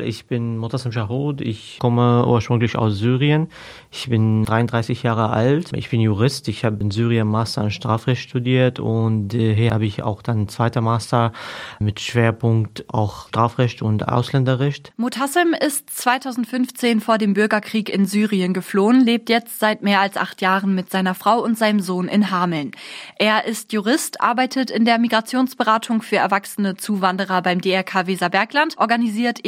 Ich bin Motassem Shahud. Ich komme ursprünglich aus Syrien. Ich bin 33 Jahre alt. Ich bin Jurist. Ich habe in Syrien Master in Strafrecht studiert und äh, hier habe ich auch dann einen zweiten Master mit Schwerpunkt auch Strafrecht und Ausländerrecht. Motassem ist 2015 vor dem Bürgerkrieg in Syrien geflohen, lebt jetzt seit mehr als acht Jahren mit seiner Frau und seinem Sohn in Hameln. Er ist Jurist, arbeitet in der Migrationsberatung für erwachsene Zuwanderer beim DRK Weserbergland, organisiert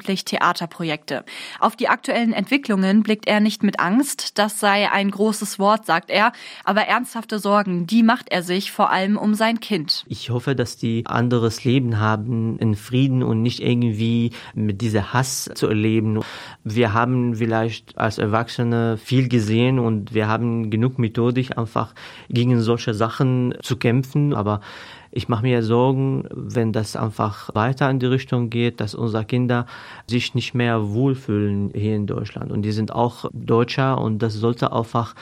ehrenamtlich Theaterprojekte. Auf die aktuellen Entwicklungen blickt er nicht mit Angst, das sei ein großes Wort, sagt er, aber ernsthafte Sorgen, die macht er sich vor allem um sein Kind. Ich hoffe, dass die anderes Leben haben in Frieden und nicht irgendwie mit dieser Hass zu erleben. Wir haben vielleicht als Erwachsene viel gesehen und wir haben genug Methodik einfach gegen solche Sachen zu kämpfen, aber ich mache mir Sorgen, wenn das einfach weiter in die Richtung geht, dass unsere Kinder sich nicht mehr wohlfühlen hier in Deutschland. Und die sind auch Deutscher und das sollte einfach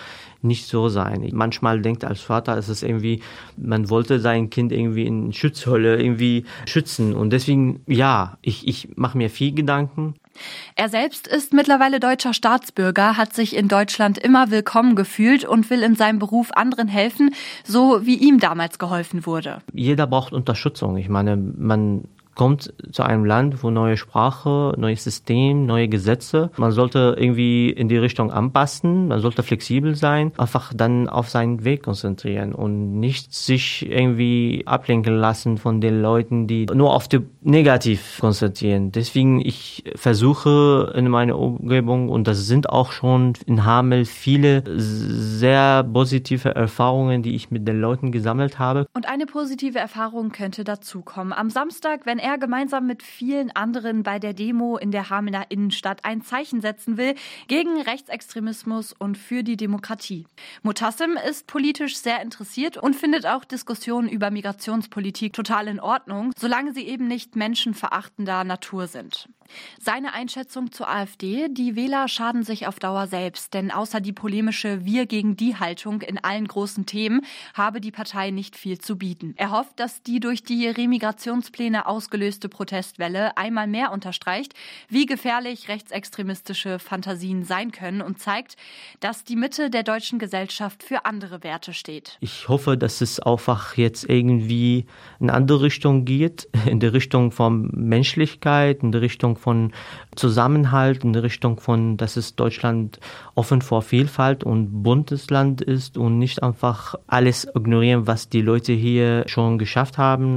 nicht so sein. Manchmal denkt als Vater, es ist irgendwie, man wollte sein Kind irgendwie in Schutzhölle irgendwie schützen. Und deswegen, ja, ich, ich mache mir viel Gedanken. Er selbst ist mittlerweile deutscher Staatsbürger, hat sich in Deutschland immer willkommen gefühlt und will in seinem Beruf anderen helfen, so wie ihm damals geholfen wurde. Jeder braucht Unterstützung. Ich meine, man kommt zu einem Land, wo neue Sprache, neues System, neue Gesetze. Man sollte irgendwie in die Richtung anpassen, man sollte flexibel sein, einfach dann auf seinen Weg konzentrieren und nicht sich irgendwie ablenken lassen von den Leuten, die nur auf die Negativ konzentrieren. Deswegen ich versuche in meiner Umgebung und das sind auch schon in Hamel viele sehr positive Erfahrungen, die ich mit den Leuten gesammelt habe. Und eine positive Erfahrung könnte dazukommen. Am Samstag, wenn er er gemeinsam mit vielen anderen bei der Demo in der Hamelner Innenstadt ein Zeichen setzen will gegen Rechtsextremismus und für die Demokratie. Mutassim ist politisch sehr interessiert und findet auch Diskussionen über Migrationspolitik total in Ordnung, solange sie eben nicht menschenverachtender Natur sind. Seine Einschätzung zur AfD, die Wähler schaden sich auf Dauer selbst, denn außer die polemische Wir gegen die Haltung in allen großen Themen habe die Partei nicht viel zu bieten. Er hofft, dass die durch die Remigrationspläne ausgelöste Protestwelle einmal mehr unterstreicht, wie gefährlich rechtsextremistische Fantasien sein können und zeigt, dass die Mitte der deutschen Gesellschaft für andere Werte steht. Ich hoffe, dass es einfach jetzt irgendwie in eine andere Richtung geht, in die Richtung von Menschlichkeit, in die Richtung von Zusammenhalt, in Richtung von, dass es Deutschland offen vor Vielfalt und Bundesland ist und nicht einfach alles ignorieren, was die Leute hier schon geschafft haben